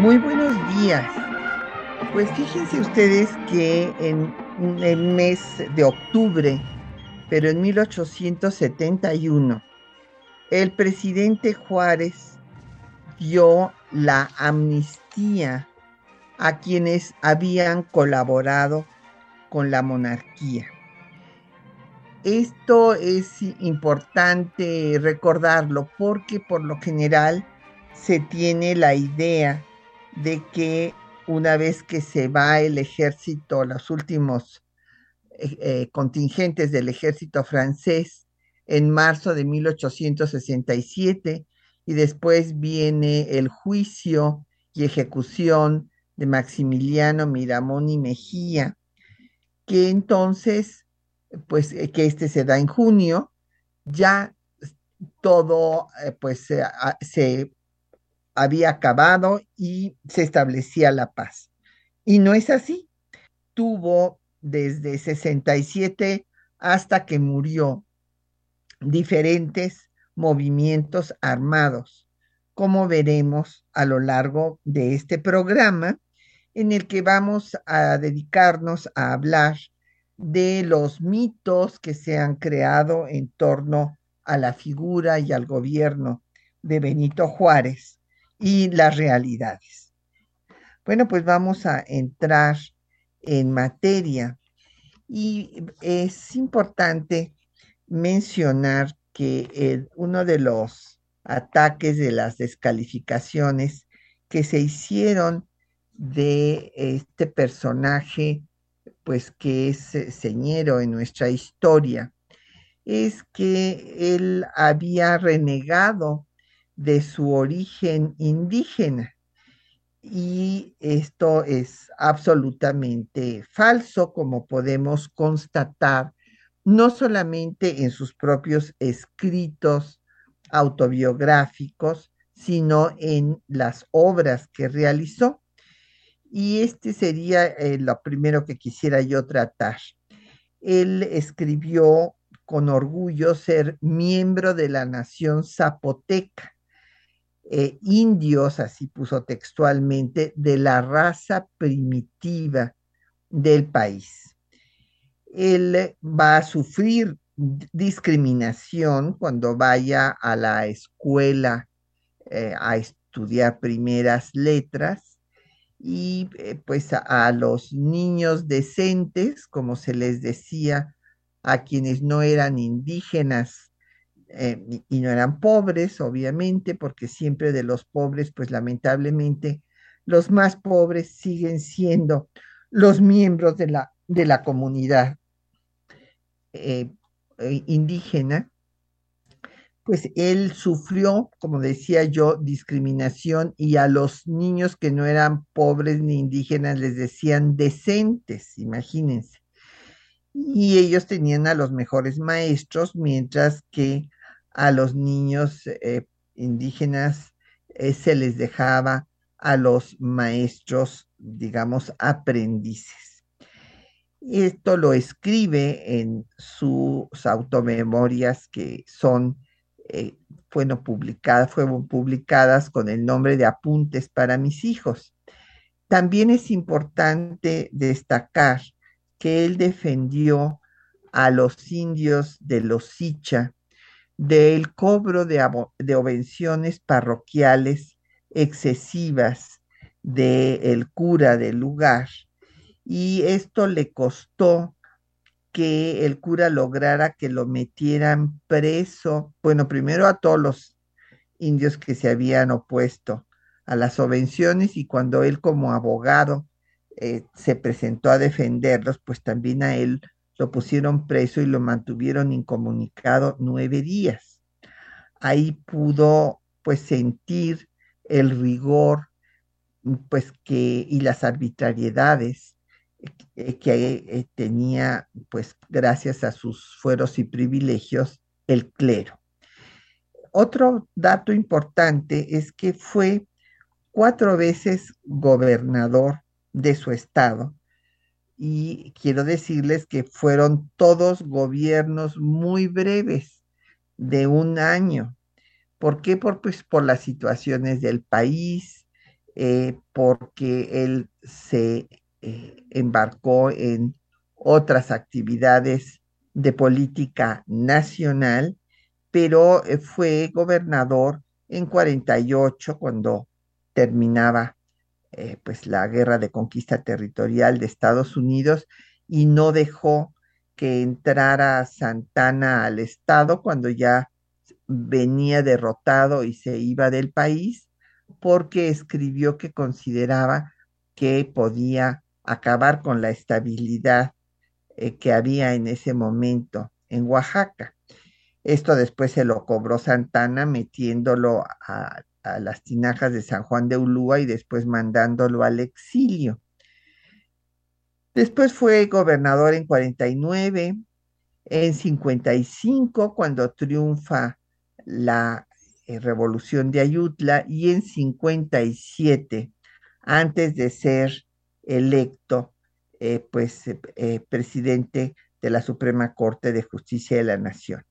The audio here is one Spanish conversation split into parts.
Muy buenos días. Pues fíjense ustedes que en el mes de octubre, pero en 1871, el presidente Juárez dio la amnistía a quienes habían colaborado con la monarquía. Esto es importante recordarlo porque por lo general se tiene la idea de que una vez que se va el ejército, los últimos eh, eh, contingentes del ejército francés en marzo de 1867 y después viene el juicio y ejecución de Maximiliano Miramón y Mejía, que entonces pues eh, que este se da en junio, ya todo pues se había acabado y se establecía la paz. Y no es así. Tuvo desde 67 hasta que murió diferentes movimientos armados, como veremos a lo largo de este programa, en el que vamos a dedicarnos a hablar de los mitos que se han creado en torno a la figura y al gobierno de Benito Juárez y las realidades. Bueno, pues vamos a entrar en materia y es importante mencionar que uno de los ataques de las descalificaciones que se hicieron de este personaje pues que es eh, señero en nuestra historia, es que él había renegado de su origen indígena. Y esto es absolutamente falso, como podemos constatar, no solamente en sus propios escritos autobiográficos, sino en las obras que realizó y este sería eh, lo primero que quisiera yo tratar. Él escribió con orgullo ser miembro de la nación zapoteca, eh, indios, así puso textualmente, de la raza primitiva del país. Él va a sufrir discriminación cuando vaya a la escuela eh, a estudiar primeras letras y eh, pues a, los niños decentes, como se les decía, a quienes no eran indígenas eh, y no eran pobres, obviamente, porque siempre de los pobres, pues lamentablemente, los más pobres siguen siendo los miembros de la, de la comunidad eh, indígena pues él sufrió, como decía yo, discriminación y a los niños que no eran pobres ni indígenas les decían decentes, imagínense. Y ellos tenían a los mejores maestros, mientras que a los niños eh, indígenas eh, se les dejaba a los maestros, digamos, aprendices. Esto lo escribe en sus automemorias que son eh, fueron, publicadas, fueron publicadas con el nombre de Apuntes para mis hijos. También es importante destacar que él defendió a los indios de los Sicha del cobro de, de obvenciones parroquiales excesivas del cura del lugar. Y esto le costó que el cura lograra que lo metieran preso, bueno, primero a todos los indios que se habían opuesto a las subvenciones y cuando él como abogado eh, se presentó a defenderlos, pues también a él lo pusieron preso y lo mantuvieron incomunicado nueve días. Ahí pudo pues sentir el rigor pues que, y las arbitrariedades eh, que eh, tenía, pues gracias a sus fueros y privilegios, el clero. Otro dato importante es que fue cuatro veces gobernador de su estado y quiero decirles que fueron todos gobiernos muy breves, de un año. ¿Por qué? Por, pues, por las situaciones del país, eh, porque él se eh, embarcó en otras actividades de política nacional, pero eh, fue gobernador en 48 cuando terminaba eh, pues la guerra de conquista territorial de Estados Unidos y no dejó que entrara Santana al Estado cuando ya venía derrotado y se iba del país, porque escribió que consideraba que podía acabar con la estabilidad eh, que había en ese momento en Oaxaca. Esto después se lo cobró Santana metiéndolo a, a las tinajas de San Juan de Ulúa y después mandándolo al exilio. Después fue gobernador en 49, en 55 cuando triunfa la eh, revolución de Ayutla y en 57 antes de ser electo eh, pues eh, presidente de la Suprema Corte de Justicia de la Nación.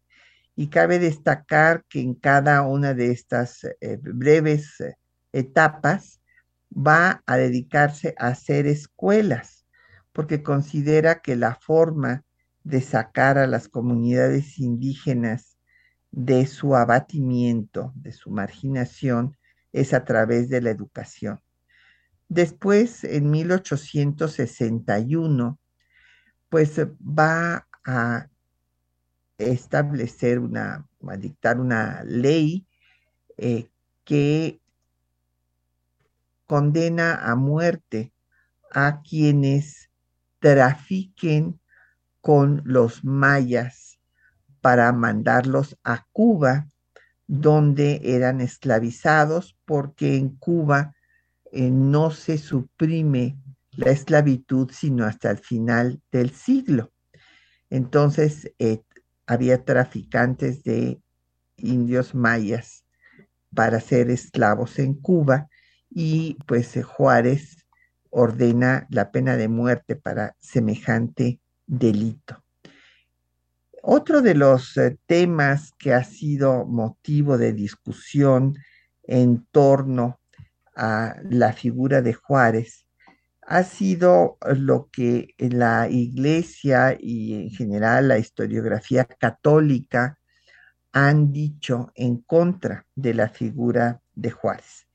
Y cabe destacar que en cada una de estas eh, breves eh, etapas va a dedicarse a hacer escuelas, porque considera que la forma de sacar a las comunidades indígenas de su abatimiento, de su marginación, es a través de la educación. Después, en 1861, pues va a establecer una, dictar una ley eh, que condena a muerte a quienes trafiquen con los mayas para mandarlos a Cuba, donde eran esclavizados, porque en Cuba eh, no se suprime la esclavitud sino hasta el final del siglo. Entonces, eh, había traficantes de indios mayas para ser esclavos en Cuba y pues eh, Juárez ordena la pena de muerte para semejante delito. Otro de los eh, temas que ha sido motivo de discusión en torno a la figura de Juárez ha sido lo que la iglesia y en general la historiografía católica han dicho en contra de la figura de Juárez.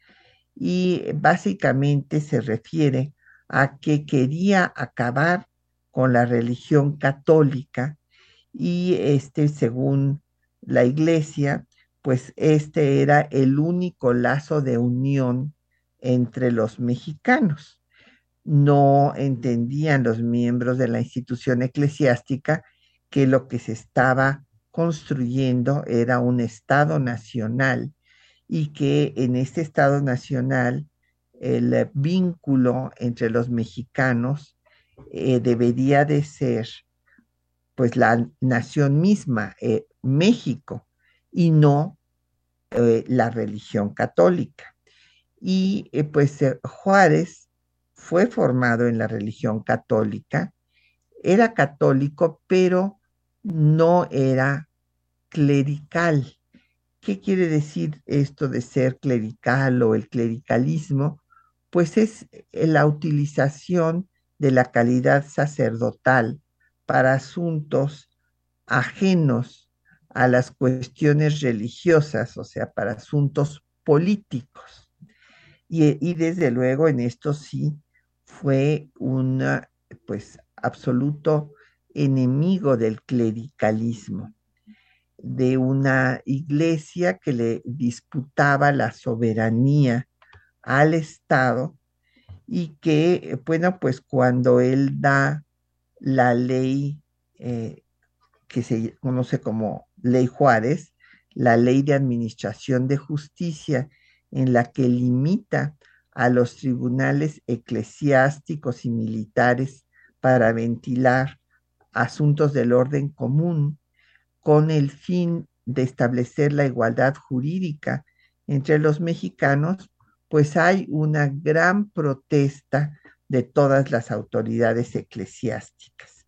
Y básicamente se refiere a que quería acabar con la religión católica y este, según la iglesia, pues este era el único lazo de unión entre los mexicanos no entendían los miembros de la institución eclesiástica que lo que se estaba construyendo era un Estado nacional y que en este Estado nacional el vínculo entre los mexicanos eh, debería de ser pues la nación misma, eh, México, y no eh, la religión católica. Y pues Juárez fue formado en la religión católica, era católico, pero no era clerical. ¿Qué quiere decir esto de ser clerical o el clericalismo? Pues es la utilización de la calidad sacerdotal para asuntos ajenos a las cuestiones religiosas, o sea, para asuntos políticos. Y, y desde luego en esto sí fue un pues absoluto enemigo del clericalismo, de una iglesia que le disputaba la soberanía al Estado y que, bueno, pues cuando él da la ley eh, que se conoce como Ley Juárez, la ley de administración de justicia, en la que limita a los tribunales eclesiásticos y militares para ventilar asuntos del orden común con el fin de establecer la igualdad jurídica entre los mexicanos, pues hay una gran protesta de todas las autoridades eclesiásticas.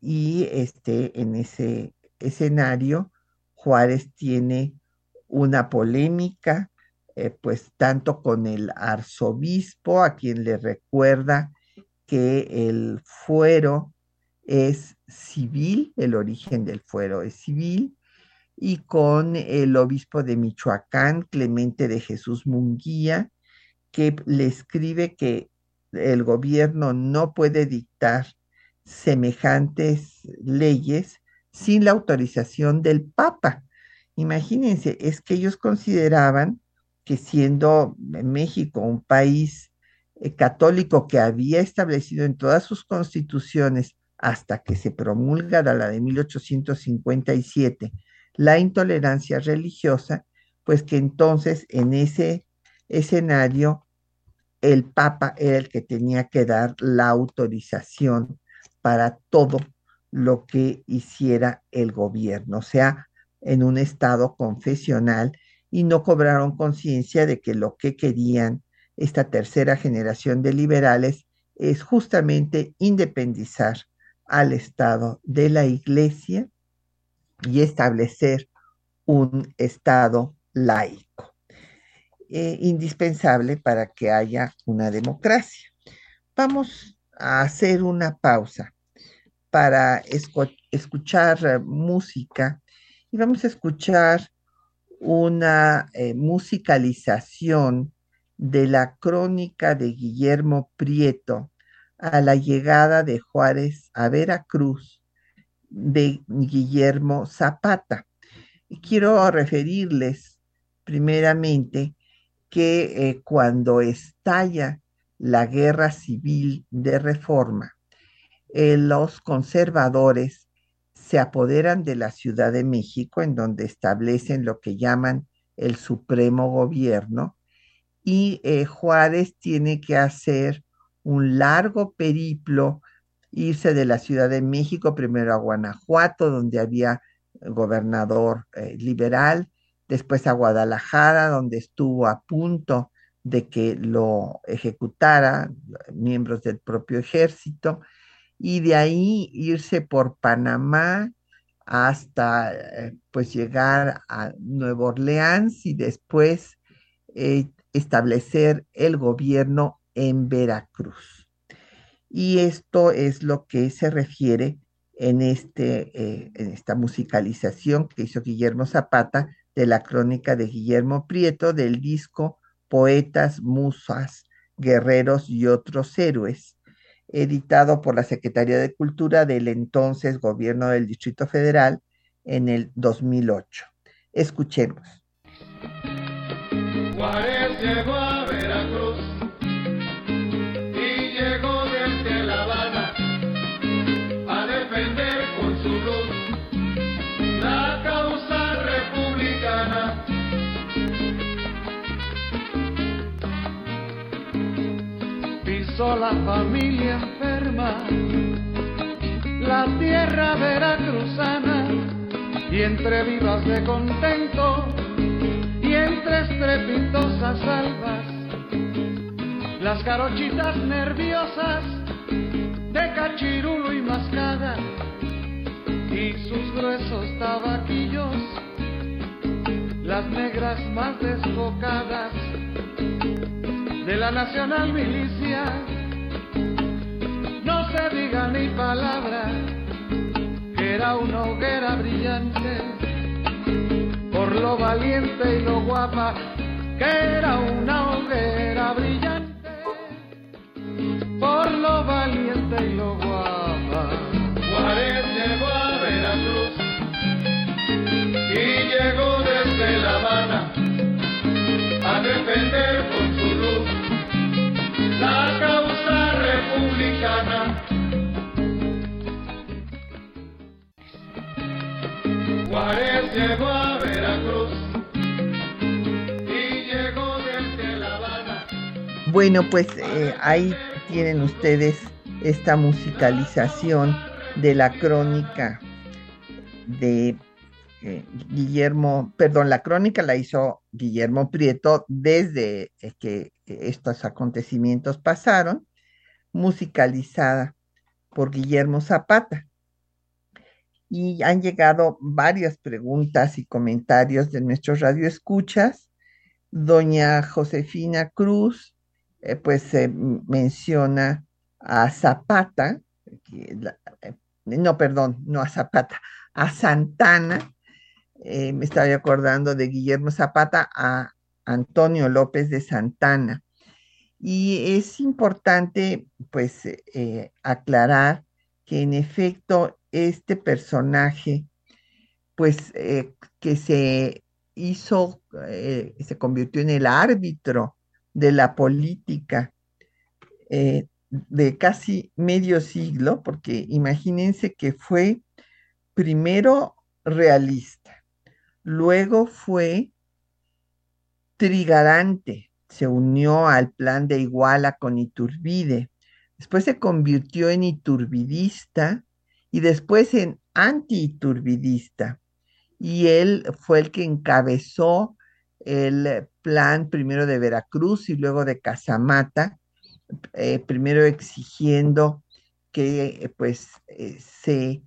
Y este, en ese escenario, Juárez tiene una polémica, eh, pues tanto con el arzobispo, a quien le recuerda que el fuero es civil, el origen del fuero es civil, y con el obispo de Michoacán, Clemente de Jesús Munguía, que le escribe que el gobierno no puede dictar semejantes leyes sin la autorización del Papa. Imagínense, es que ellos consideraban que siendo México un país eh, católico que había establecido en todas sus constituciones hasta que se promulga la de 1857 la intolerancia religiosa, pues que entonces en ese escenario el Papa era el que tenía que dar la autorización para todo lo que hiciera el gobierno, o sea, en un estado confesional, y no cobraron conciencia de que lo que querían esta tercera generación de liberales es justamente independizar al Estado de la Iglesia y establecer un Estado laico, eh, indispensable para que haya una democracia. Vamos a hacer una pausa para escuchar música y vamos a escuchar una eh, musicalización de la crónica de Guillermo Prieto a la llegada de Juárez a Veracruz de Guillermo Zapata. Quiero referirles primeramente que eh, cuando estalla la guerra civil de reforma, eh, los conservadores se apoderan de la Ciudad de México, en donde establecen lo que llaman el Supremo Gobierno, y eh, Juárez tiene que hacer un largo periplo, irse de la Ciudad de México primero a Guanajuato, donde había gobernador eh, liberal, después a Guadalajara, donde estuvo a punto de que lo ejecutara miembros del propio ejército, y de ahí irse por Panamá hasta eh, pues llegar a Nueva Orleans y después eh, establecer el gobierno en Veracruz. Y esto es lo que se refiere en, este, eh, en esta musicalización que hizo Guillermo Zapata de la crónica de Guillermo Prieto del disco Poetas, Musas, Guerreros y otros héroes, editado por la Secretaría de Cultura del entonces Gobierno del Distrito Federal en el 2008. Escuchemos. La familia enferma, la tierra veracruzana y entre vivas de contento y entre estrepitosas albas, las carochitas nerviosas de cachirulo y mascada y sus gruesos tabaquillos, las negras más desbocadas de la nacional milicia, no se diga ni palabra, que era una hoguera brillante por lo valiente y lo guapa, que era una hoguera brillante, por lo valiente y lo guapa. Juárez llegó a Veracruz y llegó desde La Habana a defender Llegó a Veracruz y llegó desde La. Bueno, pues eh, ahí tienen ustedes esta musicalización de la crónica de eh, Guillermo, perdón, la crónica la hizo Guillermo Prieto desde eh, que estos acontecimientos pasaron, musicalizada por Guillermo Zapata. Y han llegado varias preguntas y comentarios de nuestros radioescuchas. Doña Josefina Cruz, eh, pues menciona a Zapata, no, perdón, no a Zapata, a Santana, eh, me estaba acordando de Guillermo Zapata a Antonio López de Santana. Y es importante, pues, eh, aclarar que en efecto este personaje, pues, eh, que se hizo, se convirtió en el árbitro de la política de casi medio siglo, porque imagínense que fue primero realista, Luego fue trigarante, se unió al plan de Iguala con Iturbide. Después se convirtió en iturbidista y después en anti-iturbidista. Y él fue el que encabezó el plan primero de Veracruz y luego de Casamata, eh, primero exigiendo que pues eh, se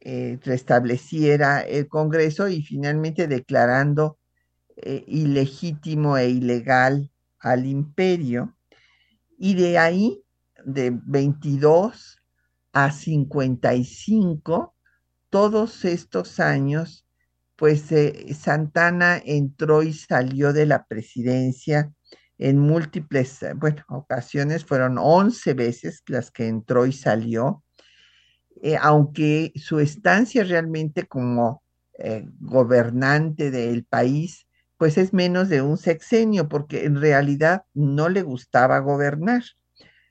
eh, restableciera el Congreso y finalmente declarando eh, ilegítimo e ilegal al imperio. Y de ahí, de 22 a 55, todos estos años, pues eh, Santana entró y salió de la presidencia en múltiples, bueno, ocasiones, fueron 11 veces las que entró y salió eh, aunque su estancia realmente como eh, gobernante del país, pues es menos de un sexenio, porque en realidad no le gustaba gobernar,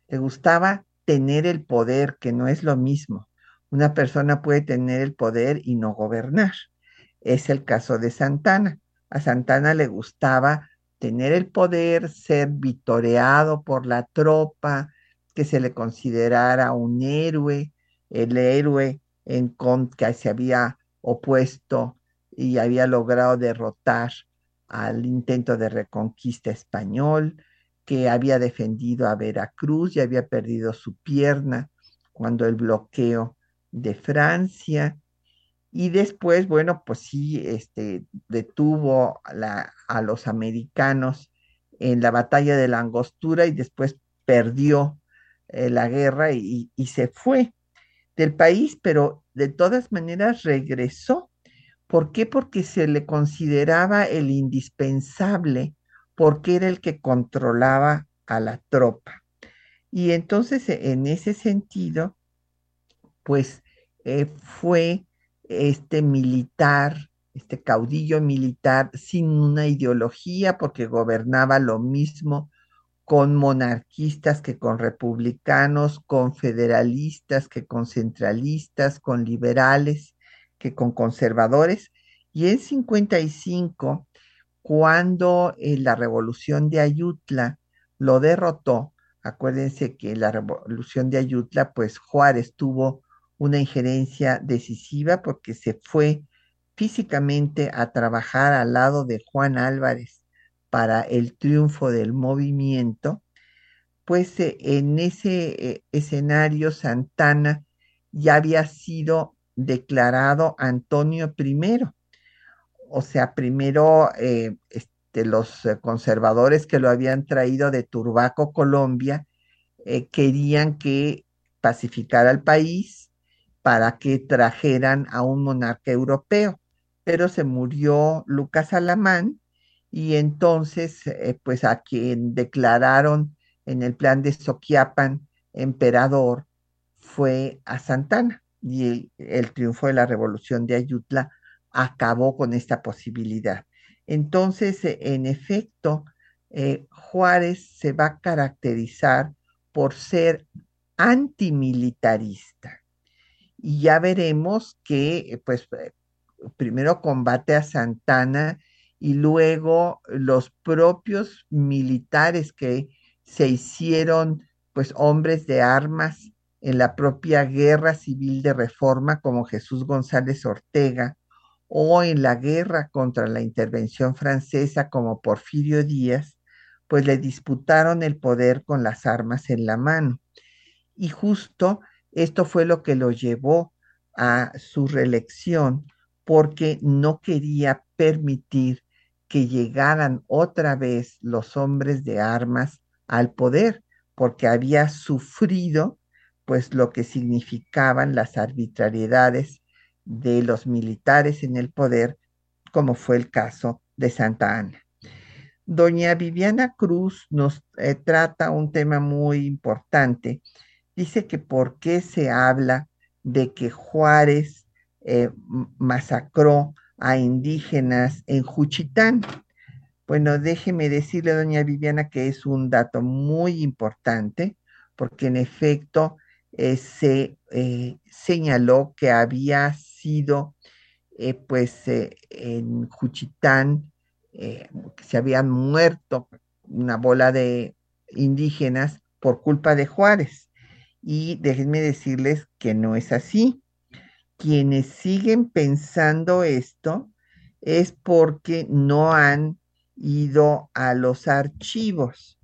le gustaba tener el poder, que no es lo mismo. Una persona puede tener el poder y no gobernar. Es el caso de Santana. A Santana le gustaba tener el poder, ser vitoreado por la tropa, que se le considerara un héroe, el héroe en que se había opuesto y había logrado derrotar al intento de reconquista español, que había defendido a Veracruz y había perdido su pierna cuando el bloqueo de Francia. Y después, bueno, pues sí, este, detuvo a, los americanos en la batalla de la Angostura y después perdió eh, la guerra y, se fue del país, pero de todas maneras regresó. ¿Por qué? Porque se le consideraba el indispensable, porque era el que controlaba a la tropa. Y entonces, e, en ese sentido, pues eh, fue este militar, este caudillo militar sin una ideología, porque gobernaba lo mismo con monarquistas que con republicanos, con federalistas que con centralistas, con liberales que con conservadores. Y en 55, cuando eh, la revolución de Ayutla lo derrotó, acuérdense que la revolución de Ayutla, pues Juárez tuvo una injerencia decisiva porque se fue físicamente a trabajar al lado de Juan Álvarez para el triunfo del movimiento, pues eh, en ese eh, escenario Santana ya había sido declarado Antonio I. O sea, primero eh, este, los conservadores que lo habían traído de Turbaco, Colombia, querían que pacificara el país para que trajeran a un monarca europeo, pero se murió Lucas Alamán y entonces, eh, pues a quien declararon en el plan de Soquiapan emperador fue a Santana y el, triunfo de la revolución de Ayutla acabó con esta posibilidad. Entonces, eh, en efecto, eh, Juárez se va a caracterizar por ser antimilitarista. Y ya veremos que, pues, primero combate a Santana y luego los propios militares que se hicieron pues hombres de armas en la propia guerra civil de reforma como Jesús González Ortega o en la guerra contra la intervención francesa como Porfirio Díaz, pues le disputaron el poder con las armas en la mano. Y justo esto fue lo que lo llevó a su reelección porque no quería permitir que llegaran otra vez los hombres de armas al poder, porque había sufrido pues lo que significaban las arbitrariedades de los militares en el poder, como fue el caso de Santa Ana. Doña Viviana Cruz nos eh, trata un tema muy importante. Dice que por qué se habla de que Juárez eh, masacró a indígenas en Juchitán. Bueno, déjeme decirle, doña Viviana, que es un dato muy importante, porque en efecto eh, se señaló que había sido, pues, en Juchitán eh, se habían muerto una bola de indígenas por culpa de Juárez. Y déjenme decirles que no es así. Quienes siguen pensando esto es porque no han ido a los archivos.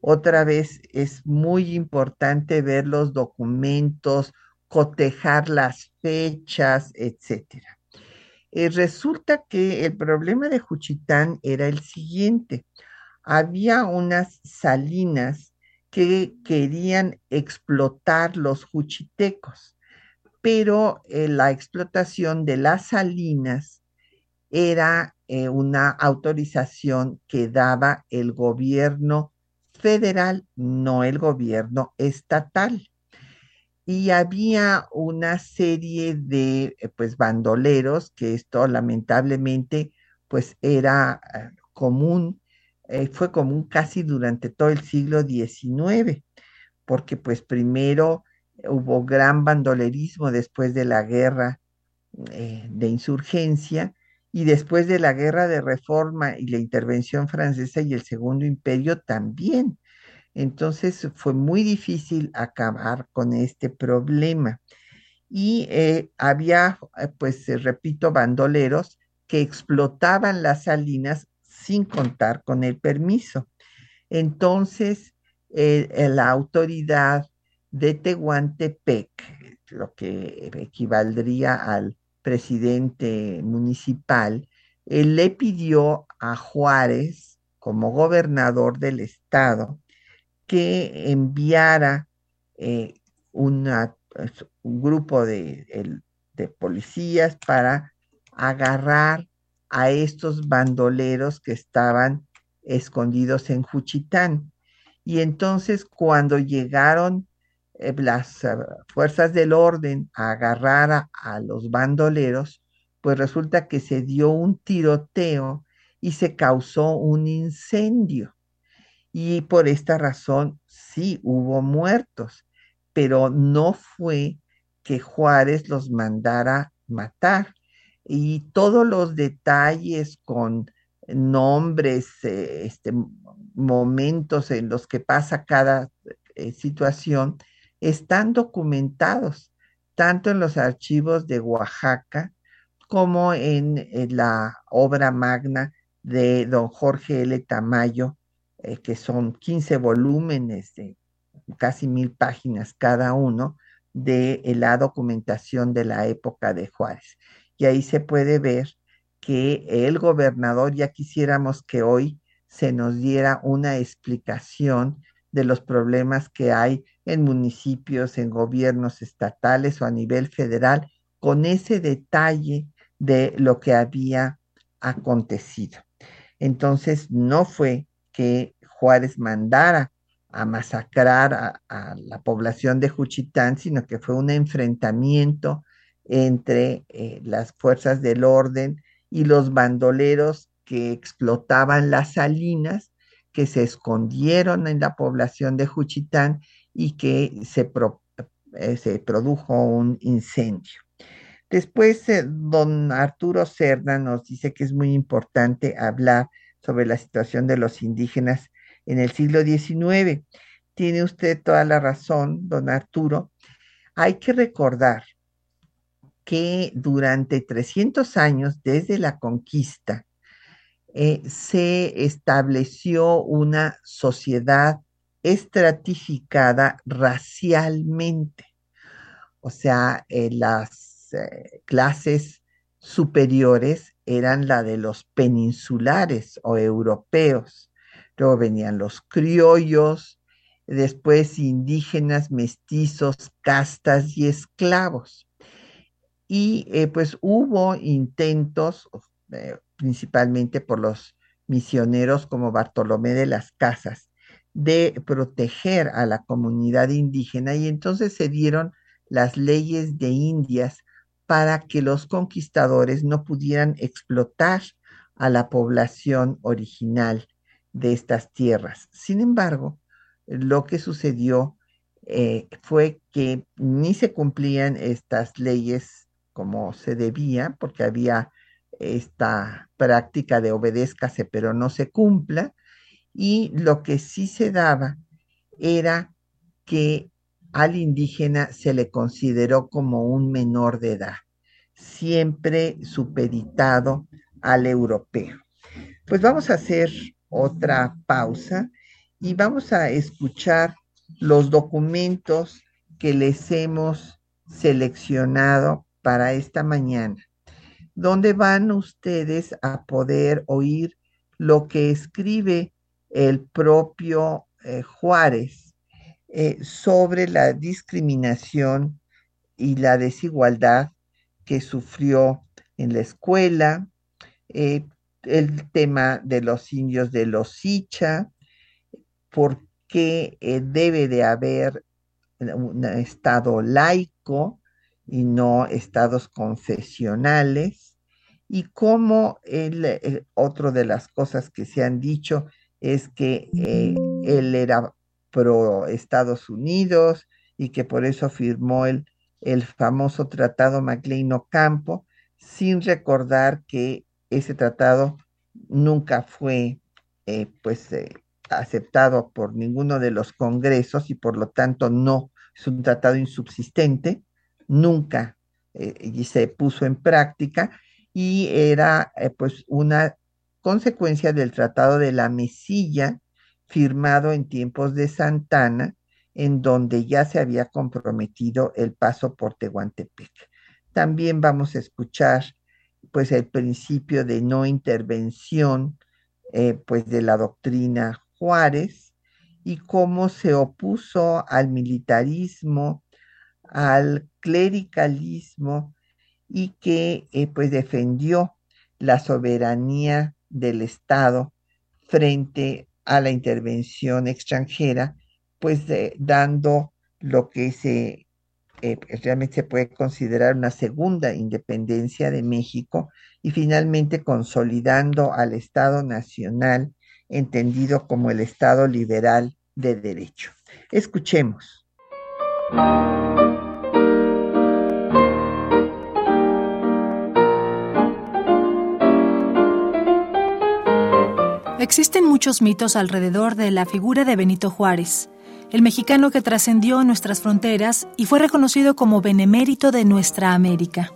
Otra vez es muy importante ver los documentos, cotejar las fechas, etcétera. Eh, resulta que el problema de Juchitán era el siguiente. Había unas salinas que querían explotar los juchitecos, pero eh, la explotación de las salinas era eh, una autorización que daba el gobierno federal, no el gobierno estatal y había una serie de eh, pues bandoleros que esto lamentablemente pues era eh, común, eh, fue común casi durante todo el siglo XIX, porque pues primero hubo gran bandolerismo después de la guerra de insurgencia y después de la guerra de reforma y la intervención francesa y el segundo imperio también. Entonces fue muy difícil acabar con este problema. Y eh, había, eh, pues eh, repito, bandoleros que explotaban las salinas sin contar con el permiso. Entonces, la autoridad de Tehuantepec, lo que equivaldría al presidente municipal, le pidió a Juárez, como gobernador del estado, que enviara eh, pues, un grupo de, policías para agarrar a estos bandoleros que estaban escondidos en Juchitán. Y entonces cuando llegaron eh, las ah, fuerzas del orden a agarrar a, los bandoleros, pues resulta que se dio un tiroteo y se causó un incendio. Y por esta razón sí hubo muertos, pero no fue que Juárez los mandara matar. Y todos los detalles con nombres, eh, este, momentos en los que pasa cada eh, situación, están documentados tanto en los archivos de Oaxaca como en, en la obra magna de don Jorge L. Tamayo, eh, que son 15 volúmenes de casi mil páginas cada uno, de eh, la documentación de la época de Juárez. Y ahí se puede ver que el gobernador, ya quisiéramos que hoy se nos diera una explicación de los problemas que hay en municipios, en gobiernos estatales o a nivel federal, con ese detalle de lo que había acontecido. Entonces, no fue que Juárez mandara a masacrar a, la población de Juchitán, sino que fue un enfrentamiento entre eh, las fuerzas del orden y los bandoleros que explotaban las salinas, que se escondieron en la población de Juchitán y que se, eh, se produjo un incendio. Después, eh, don Arturo Cerda nos dice que es muy importante hablar sobre la situación de los indígenas en el siglo XIX. Tiene usted toda la razón, don Arturo. Hay que recordar que durante 300 años desde la conquista eh, se estableció una sociedad estratificada racialmente. O sea, eh, las eh, clases superiores eran la de los peninsulares o europeos. Luego venían los criollos, después indígenas, mestizos, castas y esclavos. Y eh, pues hubo intentos, principalmente por los misioneros como Bartolomé de las Casas, de proteger a la comunidad indígena y entonces se dieron las leyes de Indias para que los conquistadores no pudieran explotar a la población original de estas tierras. Sin embargo, lo que sucedió eh, fue que ni se cumplían estas leyes como se debía, porque había esta práctica de obedézcase pero no se cumpla, y lo que sí se daba era que al indígena se le consideró como un menor de edad, siempre supeditado al europeo. Pues vamos a hacer otra pausa y vamos a escuchar los documentos que les hemos seleccionado para esta mañana, donde van ustedes a poder oír lo que escribe el propio eh, Juárez eh, sobre la discriminación y la desigualdad que sufrió en la escuela, eh, el tema de los indios de los Icha, por qué debe de haber un estado laico y no estados confesionales, y cómo el, otro de las cosas que se han dicho es que eh, él era pro Estados Unidos y que por eso firmó el, el famoso tratado MacLean Ocampo, sin recordar que ese tratado nunca fue eh, pues eh, aceptado por ninguno de los congresos y por lo tanto no es un tratado insubsistente, nunca se puso en práctica y era pues una consecuencia del Tratado de la Mesilla, firmado en tiempos de Santana, en donde ya se había comprometido el paso por Tehuantepec. También vamos a escuchar pues el principio de no intervención eh, pues de la doctrina Juárez y cómo se opuso al militarismo, al clericalismo y que eh, pues defendió la soberanía del Estado frente a la intervención extranjera, pues dando lo que eh, pues, realmente se puede considerar una segunda independencia de México y finalmente consolidando al Estado nacional entendido como el Estado liberal de derecho. Escuchemos. Existen muchos mitos alrededor de la figura de Benito Juárez, el mexicano que trascendió nuestras fronteras y fue reconocido como benemérito de nuestra América.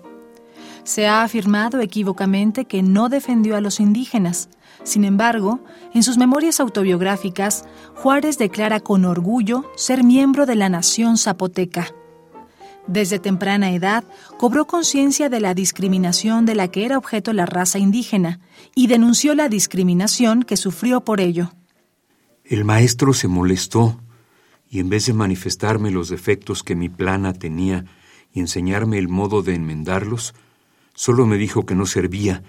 Se ha afirmado equívocamente que no defendió a los indígenas. Sin embargo, en sus memorias autobiográficas, Juárez declara con orgullo ser miembro de la nación zapoteca. Desde temprana edad cobró conciencia de la discriminación de la que era objeto la raza indígena y denunció la discriminación que sufrió por ello. El maestro se molestó y en vez de manifestarme los defectos que mi plana tenía y enseñarme el modo de enmendarlos, solo me dijo que no servía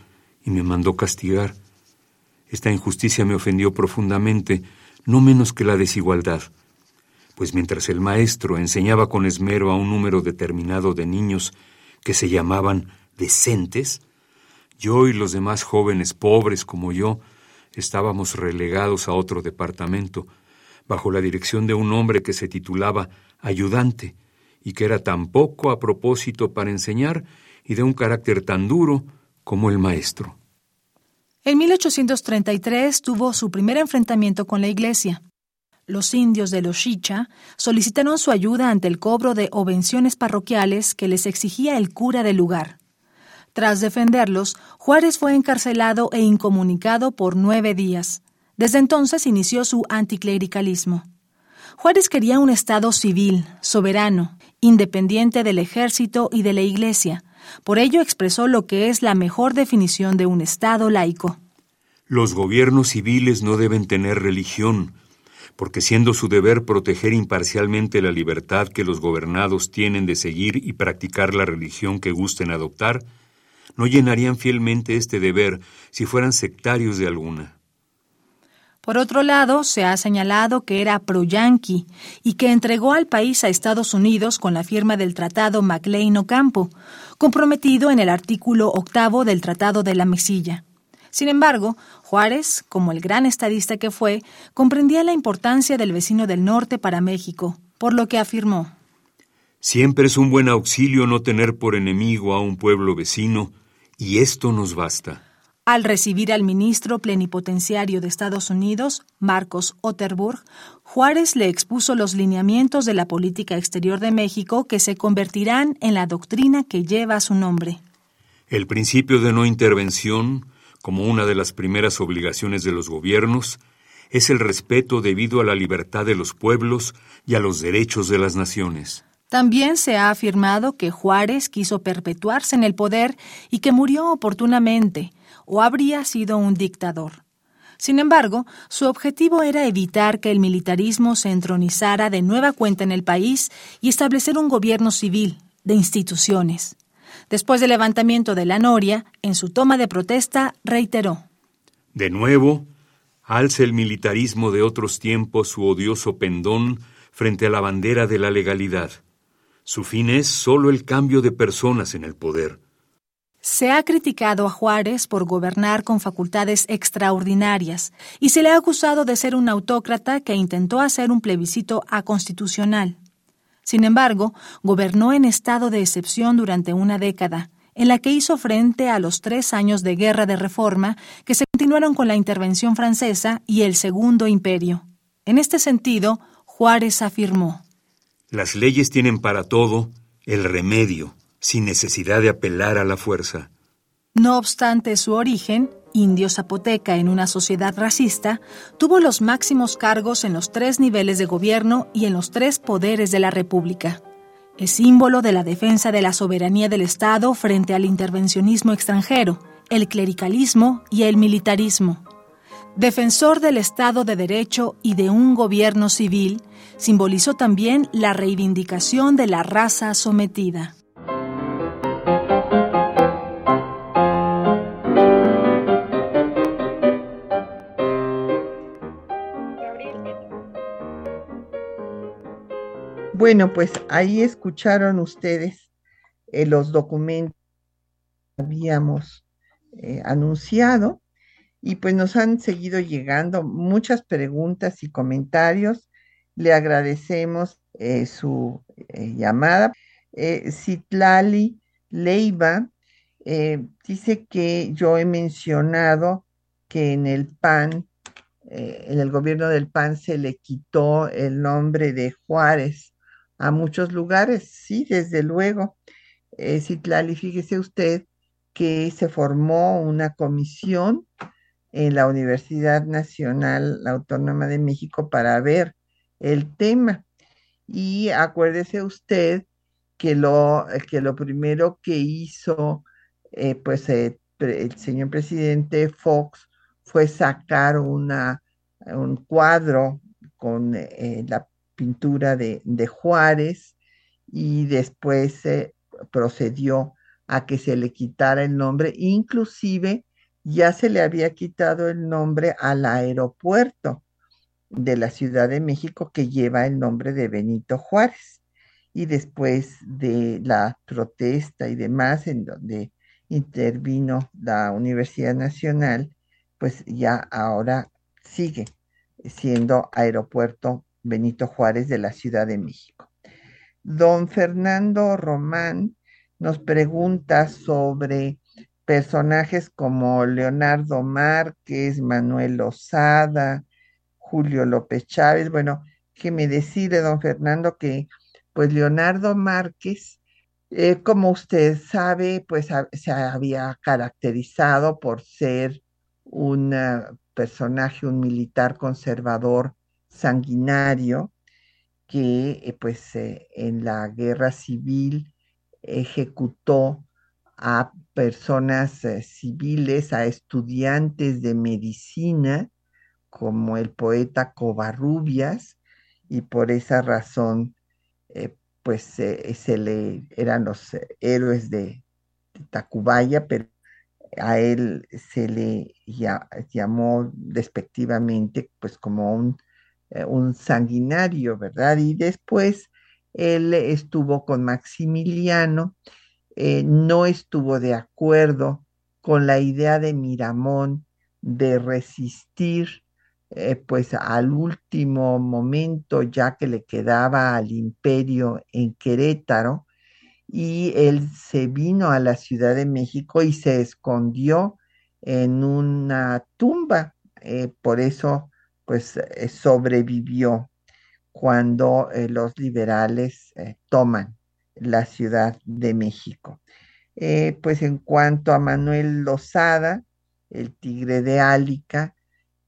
y me mandó castigar. Esta injusticia me ofendió profundamente, no menos que la desigualdad pues mientras el maestro enseñaba con esmero a un número determinado de niños que se llamaban decentes, yo y los demás jóvenes pobres como yo estábamos relegados a otro departamento, bajo la dirección de un hombre que se titulaba ayudante y que era tan poco a propósito para enseñar y de un carácter tan duro como el maestro. En 1833 tuvo su primer enfrentamiento con la iglesia. Los indios de los Xicha solicitaron su ayuda ante el cobro de obenciones parroquiales que les exigía el cura del lugar. Tras defenderlos, Juárez fue encarcelado e incomunicado por nueve días. Desde entonces inició su anticlericalismo. Juárez quería un Estado civil, soberano, independiente del ejército y de la Iglesia. Por ello expresó lo que es la mejor definición de un Estado laico. Los gobiernos civiles no deben tener religión, porque siendo su deber proteger imparcialmente la libertad que los gobernados tienen de seguir y practicar la religión que gusten adoptar, no llenarían fielmente este deber si fueran sectarios de alguna. Por otro lado, se ha señalado que era pro-yanqui y que entregó al país a Estados Unidos con la firma del Tratado Maclean-Ocampo, comprometido en el artículo octavo del Tratado de la Mesilla. Sin embargo, Juárez, como el gran estadista que fue, comprendía la importancia del vecino del norte para México, por lo que afirmó Siempre es un buen auxilio no tener por enemigo a un pueblo vecino, y esto nos basta. Al recibir al ministro plenipotenciario de Estados Unidos, Marcos Otterburg, Juárez le expuso los lineamientos de la política exterior de México que se convertirán en la doctrina que lleva su nombre. El principio de no intervención, como una de las primeras obligaciones de los gobiernos, es el respeto debido a la libertad de los pueblos y a los derechos de las naciones. También se ha afirmado que Juárez quiso perpetuarse en el poder y que murió oportunamente, o habría sido un dictador. Sin embargo, su objetivo era evitar que el militarismo se entronizara de nueva cuenta en el país y establecer un gobierno civil, de instituciones. Después del levantamiento de la Noria, en su toma de protesta, reiteró. De nuevo, alza el militarismo de otros tiempos su odioso pendón frente a la bandera de la legalidad. Su fin es solo el cambio de personas en el poder. Se ha criticado a Juárez por gobernar con facultades extraordinarias y se le ha acusado de ser un autócrata que intentó hacer un plebiscito aconstitucional. Sin embargo, gobernó en estado de excepción durante una década, en la que hizo frente a los tres años de guerra de reforma que se continuaron con la intervención francesa y el Segundo Imperio. En este sentido, Juárez afirmó las leyes tienen para todo el remedio, sin necesidad de apelar a la fuerza. No obstante su origen, indio zapoteca en una sociedad racista, tuvo los máximos cargos en los tres niveles de gobierno y en los tres poderes de la República. Es símbolo de la defensa de la soberanía del Estado frente al intervencionismo extranjero, el clericalismo y el militarismo. Defensor del Estado de Derecho y de un gobierno civil, simbolizó también la reivindicación de la raza sometida. Bueno, pues ahí escucharon ustedes eh, los documentos que habíamos eh, anunciado y pues nos han seguido llegando muchas preguntas y comentarios. Le agradecemos eh, su llamada. Citlali Leiva dice que yo he mencionado que en el PAN, en el gobierno del PAN se le quitó el nombre de Juárez a muchos lugares. Sí, desde luego. Citlali, fíjese usted que se formó una comisión en la Universidad Nacional Autónoma de México para ver el tema. Y acuérdese usted que lo, que lo primero que hizo eh, pues eh, el señor presidente Fox fue sacar una, un cuadro con eh, la pintura de, de, Juárez y después procedió a que se le quitara el nombre, inclusive ya se le había quitado el nombre al aeropuerto de la Ciudad de México que lleva el nombre de Benito Juárez. Y después de la protesta y demás, en donde intervino la Universidad Nacional, pues ya ahora sigue siendo aeropuerto Benito Juárez de la Ciudad de México. Don Fernando Román nos pregunta sobre personajes como Leonardo Márquez, Manuel Lozada, Julio López Chávez. Bueno, que me decide don Fernando que pues Leonardo Márquez, eh, como usted sabe, pues se había caracterizado por ser un personaje, un militar conservador sanguinario, que eh, pues eh, en la guerra civil ejecutó a personas eh, civiles, a estudiantes de medicina, como el poeta Covarrubias, y por esa razón, pues se le eran los héroes de, Tacubaya, pero a él se le llamó despectivamente, pues como un eh, un sanguinario, ¿verdad? Y después él estuvo con Maximiliano, eh, no estuvo de acuerdo con la idea de Miramón de resistir eh, pues al último momento ya que le quedaba al imperio en Querétaro y él se vino a la Ciudad de México y se escondió en una tumba. por eso pues eh, sobrevivió cuando eh, los liberales eh, toman la Ciudad de México. pues en cuanto a Manuel Lozada, el tigre de Álica,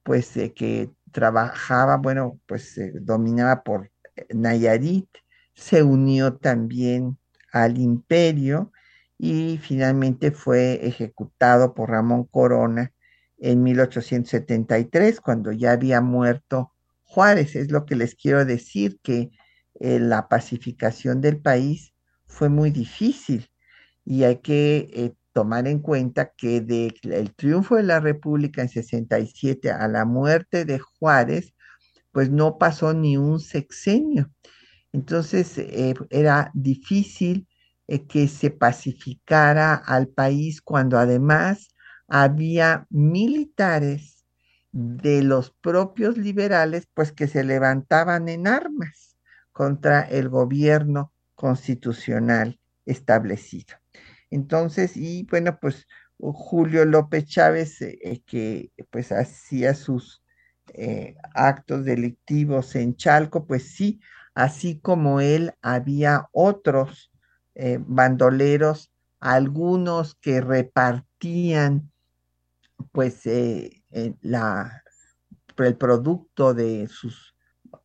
pues que trabajaba, bueno, pues dominaba por Nayarit, se unió también al imperio y finalmente fue ejecutado por Ramón Corona en 1873, cuando ya había muerto Juárez. Es lo que les quiero decir, que eh, la pacificación del país fue muy difícil y hay que eh, tomar en cuenta que del triunfo de la República en 67 a la muerte de Juárez, pues no pasó ni un sexenio. Entonces eh, era difícil que se pacificara al país cuando además había militares de los propios liberales, pues que se levantaban en armas contra el gobierno constitucional establecido. Entonces, y bueno, pues Julio López Chávez, eh, eh, que pues hacía sus eh, actos delictivos en Chalco, pues sí, así como él, había otros bandoleros, algunos que repartían pues eh, la, el producto de sus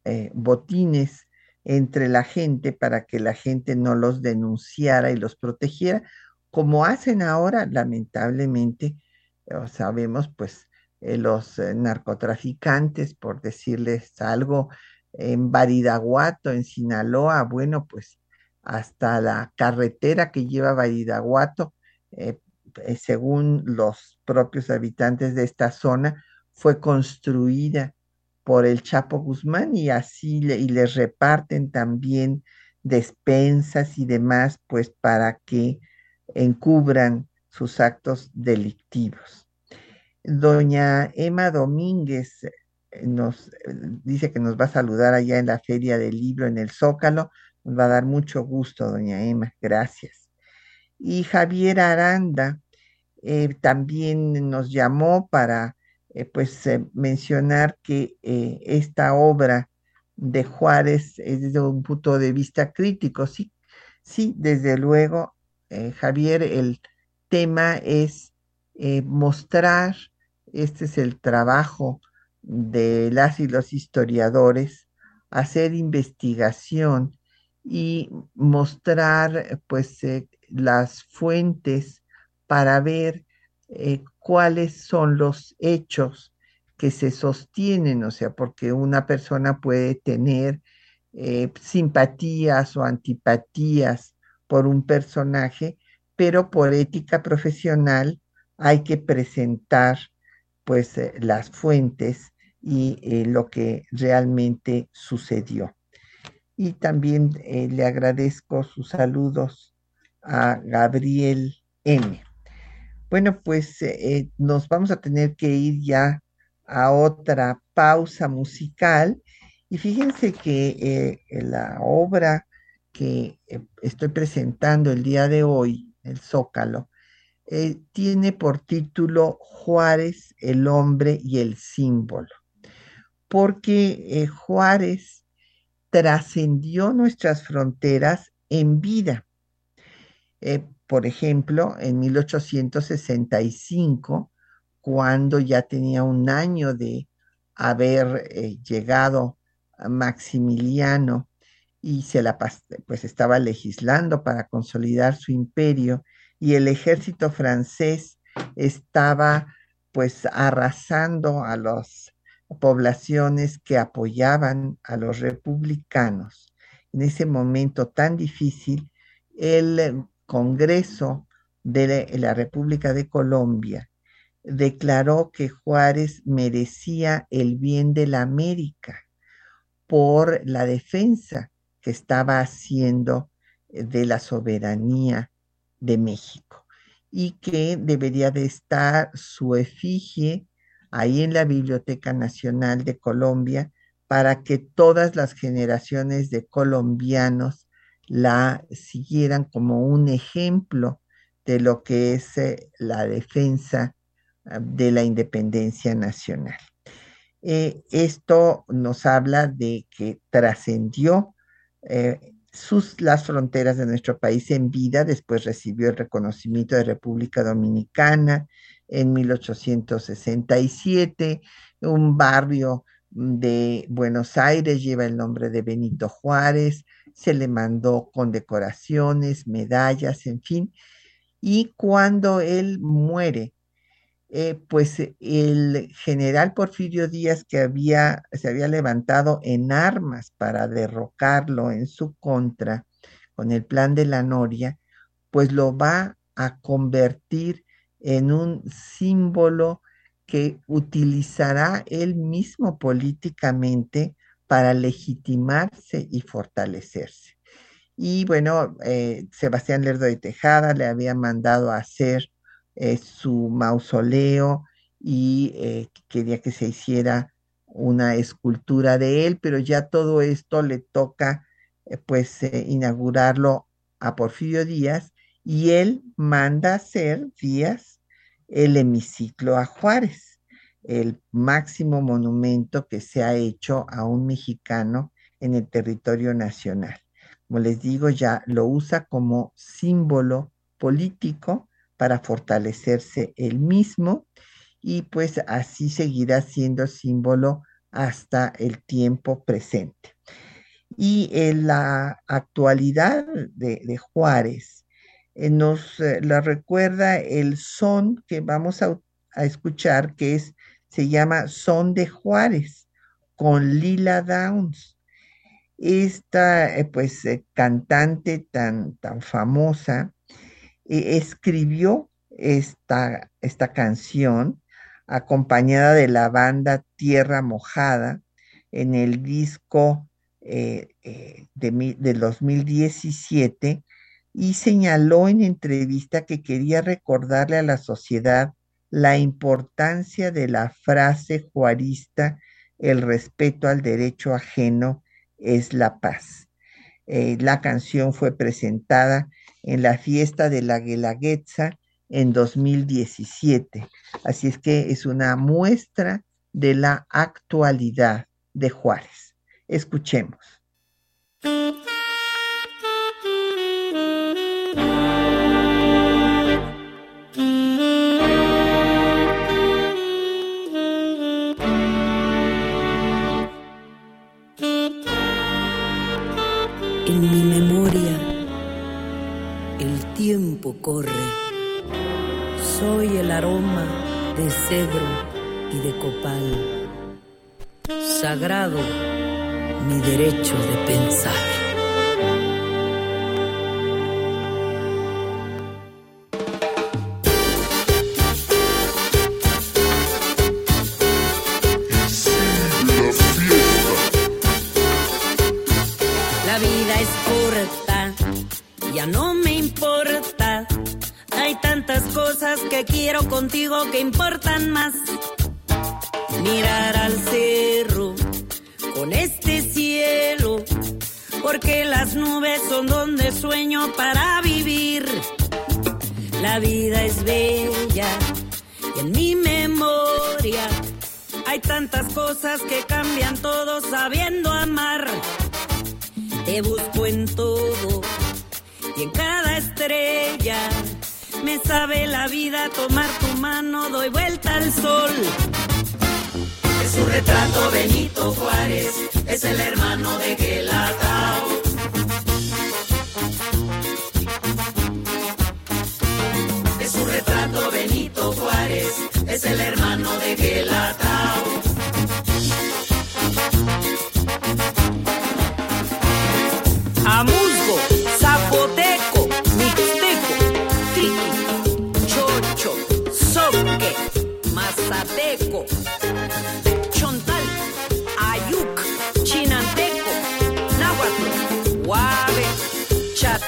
eh, botines entre la gente para que la gente no los denunciara y los protegiera, como hacen ahora, lamentablemente, sabemos, pues eh, los narcotraficantes, por decirles algo, en Baridaguato, en Sinaloa, bueno, pues hasta la carretera que lleva Baridaguato, eh, según los propios habitantes de esta zona, fue construida por el Chapo Guzmán y así y les reparten también despensas y demás, pues para que encubran sus actos delictivos. Doña Emma Domínguez eh, nos eh, dice que nos va a saludar allá en la Feria del Libro en el Zócalo. Nos va a dar mucho gusto, doña Emma. Gracias. Y Javier Aranda eh, también nos llamó para eh, pues eh, mencionar que esta obra de Juárez es desde un punto de vista crítico. Sí, sí, desde luego, Javier, el tema es mostrar, este es el trabajo de las y los historiadores, hacer investigación y mostrar pues las fuentes para ver eh, cuáles son los hechos que se sostienen, o sea, porque una persona puede tener eh, simpatías o antipatías por un personaje, pero por ética profesional hay que presentar pues eh, las fuentes y lo que realmente sucedió. Y también le agradezco sus saludos a Gabriel M. Bueno, pues eh, nos vamos a tener que ir ya a otra pausa musical. Y fíjense que eh, la obra que eh, estoy presentando el día de hoy, el Zócalo, eh, tiene por título Juárez, el hombre y el símbolo, porque eh, Juárez trascendió nuestras fronteras en vida. Eh, por ejemplo, en 1865, cuando ya tenía un año de haber llegado a Maximiliano y se la pues estaba legislando para consolidar su imperio y el ejército francés estaba pues arrasando a las poblaciones que apoyaban a los republicanos. En ese momento tan difícil, el Congreso de la República de Colombia declaró que Juárez merecía el bien de la América por la defensa que estaba haciendo de la soberanía de México y que debería de estar su efigie ahí en la Biblioteca Nacional de Colombia para que todas las generaciones de colombianos la siguieran como un ejemplo de lo que es eh, la defensa ah, de la independencia nacional. Eh, esto nos habla de que trascendió eh, sus, las fronteras de nuestro país en vida, después recibió el reconocimiento de República Dominicana en 1867, un barrio de Buenos Aires lleva el nombre de Benito Juárez, se le mandó condecoraciones, medallas, en fin, y cuando él muere eh, pues el general Porfirio Díaz, que había, se había levantado en armas para derrocarlo en su contra con el plan de la Noria, pues lo va a convertir en un símbolo que utilizará él mismo políticamente para legitimarse y fortalecerse. Y bueno, eh, Sebastián Lerdo de Tejada le había mandado a hacer eh, su mausoleo y eh, quería que se hiciera una escultura de él, pero ya todo esto le toca pues inaugurarlo a Porfirio Díaz y él manda hacer Díaz el hemiciclo a Juárez, el máximo monumento que se ha hecho a un mexicano en el territorio nacional. Como les digo, ya lo usa como símbolo político para fortalecerse el mismo y pues así seguirá siendo símbolo hasta el tiempo presente. Y en la actualidad de, Juárez eh, nos eh, la recuerda el son que vamos a, escuchar, que es, se llama Son de Juárez, con Lila Downs. Esta eh, pues cantante tan, tan famosa, e escribió esta, esta canción acompañada de la banda Tierra Mojada en el disco eh, eh, de, de 2017 y señaló en entrevista que quería recordarle a la sociedad la importancia de la frase juarista, el respeto al derecho ajeno es la paz. Eh, la canción fue presentada en la fiesta de la Guelaguetza en 2017. Así es que es una muestra de la actualidad de Juárez. Escuchemos. Corre. Soy el aroma de cedro y de copal. Sagrado mi derecho de pensar.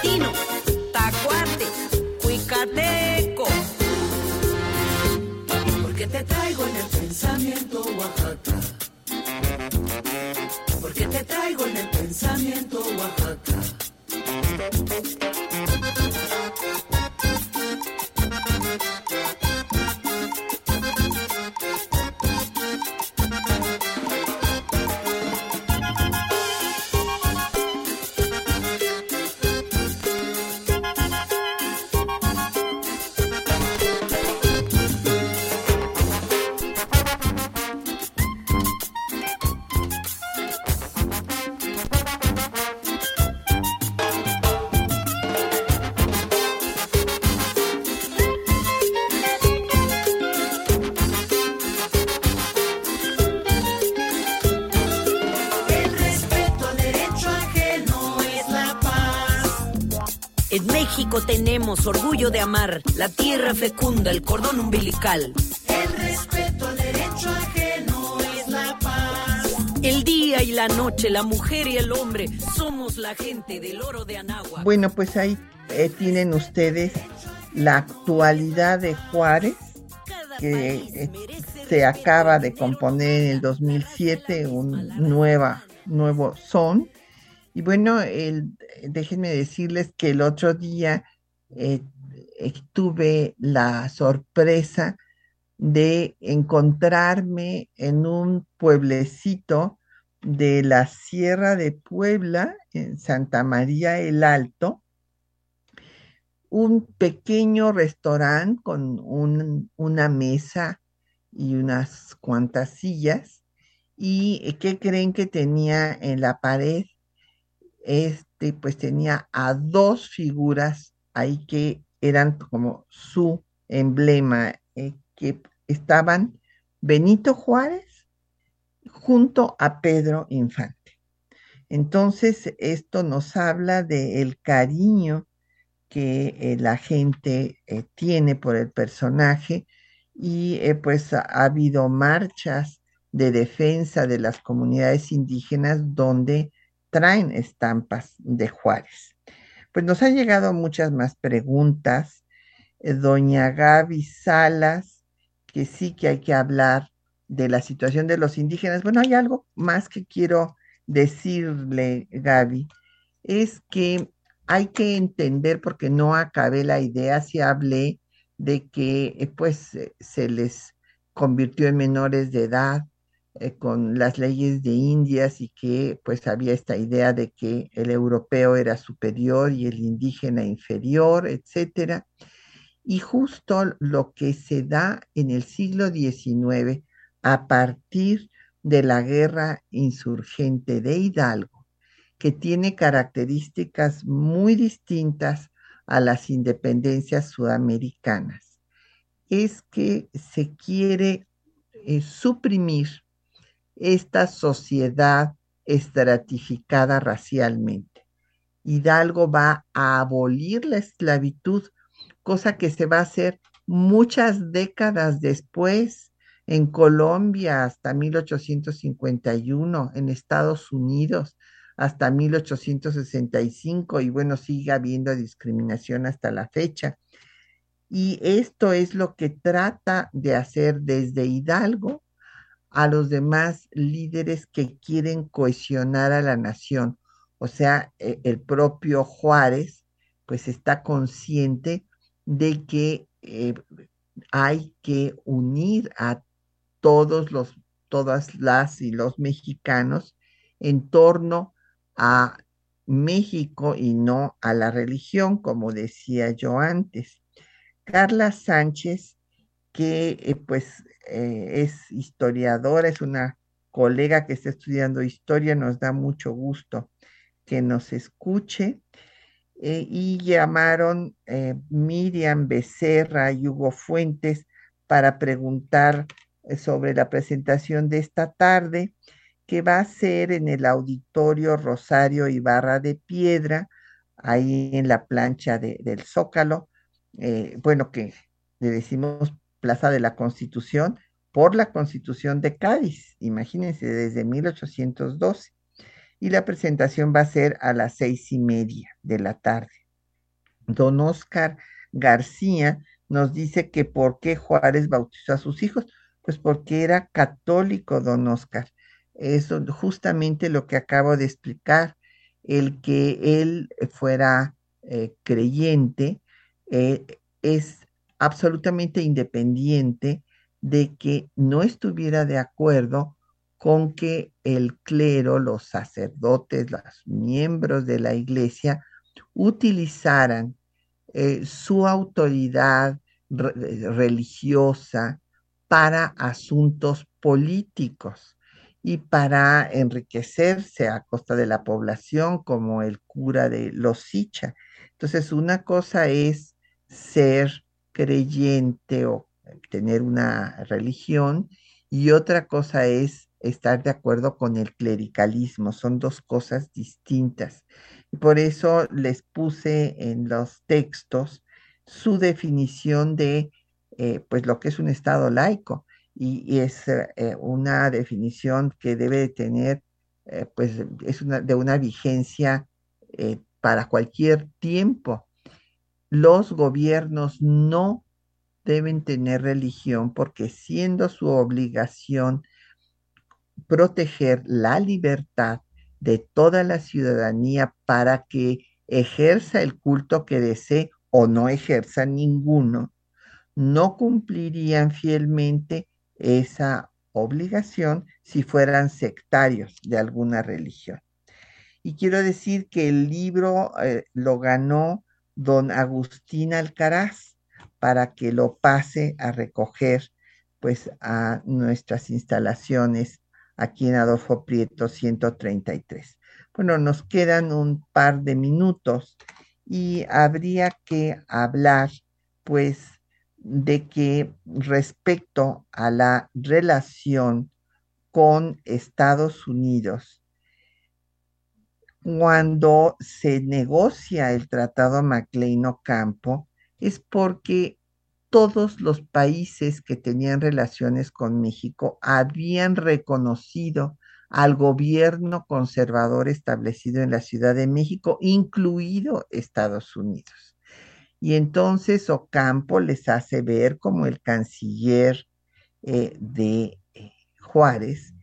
Chatino, tacuate, cuicateco. Porque te traigo en el pensamiento Oaxaca. Porque te traigo en el pensamiento Oaxaca. Orgullo de amar la tierra fecunda, el cordón umbilical. El respeto al derecho ajeno es la paz. El día y la noche, la mujer y el hombre, somos la gente del oro de Anáhuac. Bueno, pues ahí eh, tienen ustedes la actualidad de Juárez, que eh, se acaba de componer en el 2007 un nueva, nuevo son. Y bueno, el, déjenme decirles que el otro día eh, eh, tuve la sorpresa de encontrarme en un pueblecito de la Sierra de Puebla, en Santa María el Alto, un pequeño restaurante con un- una mesa y unas cuantas sillas. ¿Y qué creen que tenía en la pared? Este, pues tenía a dos figuras ahí que eran como su emblema, eh, que estaban Benito Juárez junto a Pedro Infante. Entonces, esto nos habla del cariño que eh, la gente eh, tiene por el personaje y pues ha, ha habido marchas de defensa de las comunidades indígenas donde traen estampas de Juárez. Pues nos han llegado muchas más preguntas. Eh, Doña Gaby Salas, que sí que hay que hablar de la situación de los indígenas. Bueno, hay algo más que quiero decirle, Gaby, es que hay que entender, porque no acabé la idea, si hablé de que eh, pues eh, se les convirtió en menores de edad eh, con las leyes de Indias y que pues había esta idea de que el europeo era superior y el indígena inferior, etcétera. Y justo lo que se da en el siglo XIX a partir de la guerra insurgente de Hidalgo, que tiene características muy distintas a las independencias sudamericanas, es que se quiere eh, suprimir esta sociedad estratificada racialmente. Hidalgo va a abolir la esclavitud, cosa que se va a hacer muchas décadas después en Colombia hasta 1851, en Estados Unidos hasta 1865 y bueno, sigue habiendo discriminación hasta la fecha. Y esto es lo que trata de hacer desde Hidalgo a los demás líderes que quieren cohesionar a la nación. O sea, eh, el propio Juárez pues está consciente de que eh, hay que unir a todos los, todas las y los mexicanos en torno a México y no a la religión, como decía yo antes. Carla Sánchez, que eh, pues eh, es historiadora, es una colega que está estudiando historia, nos da mucho gusto que nos escuche. Eh, y llamaron Miriam Becerra y Hugo Fuentes para preguntar sobre la presentación de esta tarde que va a ser en el auditorio Rosario Ibarra de Piedra, ahí en la plancha del Zócalo, bueno, que le decimos Plaza de la Constitución, por la Constitución de Cádiz, imagínense, desde 1812. Y la presentación va a ser a las seis y media de la tarde. Don Oscar García nos dice que por qué Juárez bautizó a sus hijos, pues porque era católico, don Oscar eso justamente lo que acabo de explicar, el que él fuera eh, creyente eh, es absolutamente independiente de que no estuviera de acuerdo con que el clero, los sacerdotes, los miembros de la iglesia utilizaran eh, su autoridad religiosa para asuntos políticos y para enriquecerse a costa de la población, como el cura de Losicha. Entonces, una cosa es ser creyente o tener una religión y otra cosa es estar de acuerdo con el clericalismo. Son dos cosas distintas. Y por eso les puse en los textos su definición de eh, pues lo que es un Estado laico y, es eh, una definición que debe tener, eh, pues es una, de una vigencia para cualquier tiempo. Los gobiernos no deben tener religión porque siendo su obligación proteger la libertad de toda la ciudadanía para que ejerza el culto que desee o no ejerza ninguno, no cumplirían fielmente esa obligación si fueran sectarios de alguna religión. Y quiero decir que el libro eh, lo ganó don Agustín Alcaraz para que lo pase a recoger pues a nuestras instalaciones aquí en Adolfo Prieto 133. Bueno, nos quedan un par de minutos y habría que hablar pues de que respecto a la relación con Estados Unidos, cuando se negocia el Tratado Maclean-Ocampo, es porque todos los países que tenían relaciones con México habían reconocido al gobierno conservador establecido en la Ciudad de México, incluido Estados Unidos. Y entonces Ocampo les hace ver como el canciller eh, de eh, Juárez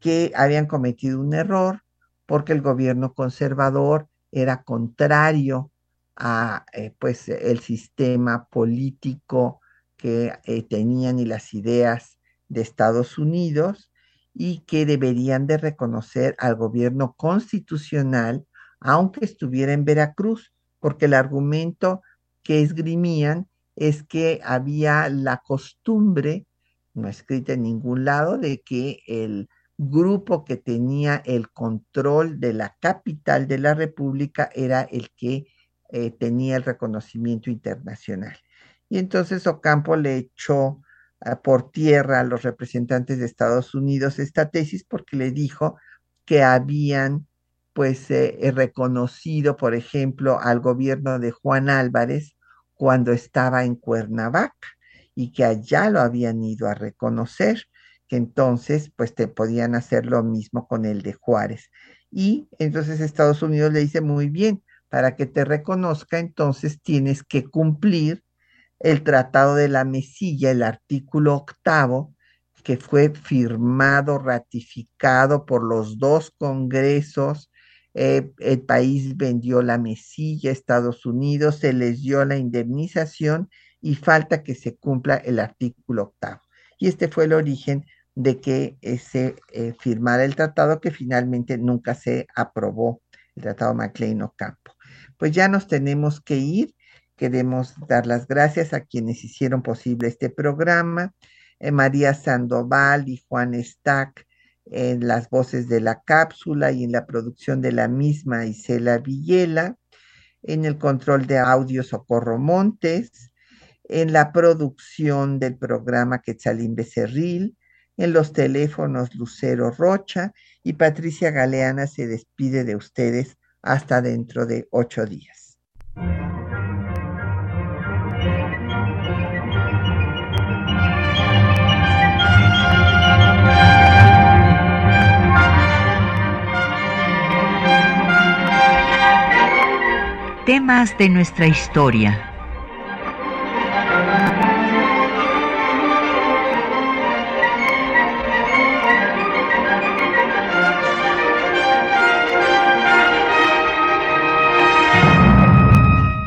que habían cometido un error porque el gobierno conservador era contrario a eh, pues el sistema político que tenían y las ideas de Estados Unidos y que deberían de reconocer al gobierno constitucional aunque estuviera en Veracruz, porque el argumento que esgrimían es que había la costumbre, no escrita en ningún lado, de que el grupo que tenía el control de la capital de la República era el que eh, tenía el reconocimiento internacional. Y entonces Ocampo le echó ah, por tierra a los representantes de Estados Unidos esta tesis porque le dijo que habían pues eh, reconocido, por ejemplo, al gobierno de Juan Álvarez cuando estaba en Cuernavaca y que allá lo habían ido a reconocer, que entonces pues te podían hacer lo mismo con el de Juárez. Y entonces Estados Unidos le dice muy bien, para que te reconozca, entonces tienes que cumplir el Tratado de la Mesilla, el artículo octavo, que fue firmado, ratificado por los dos congresos eh, el país vendió la mesilla a Estados Unidos, se les dio la indemnización y falta que se cumpla el artículo octavo. Y este fue el origen de que eh, se eh, firmara el tratado que finalmente nunca se aprobó, el tratado MacLean Ocampo. Pues ya nos tenemos que ir. Queremos dar las gracias a quienes hicieron posible este programa, María Sandoval y Juan Stack, en las voces de la cápsula y en la producción de la misma Isela Villela, en el control de audio Socorro Montes, en la producción del programa Quetzalín Becerril, en los teléfonos Lucero Rocha y Patricia Galeana se despide de ustedes hasta dentro de ocho días. Temas de nuestra historia.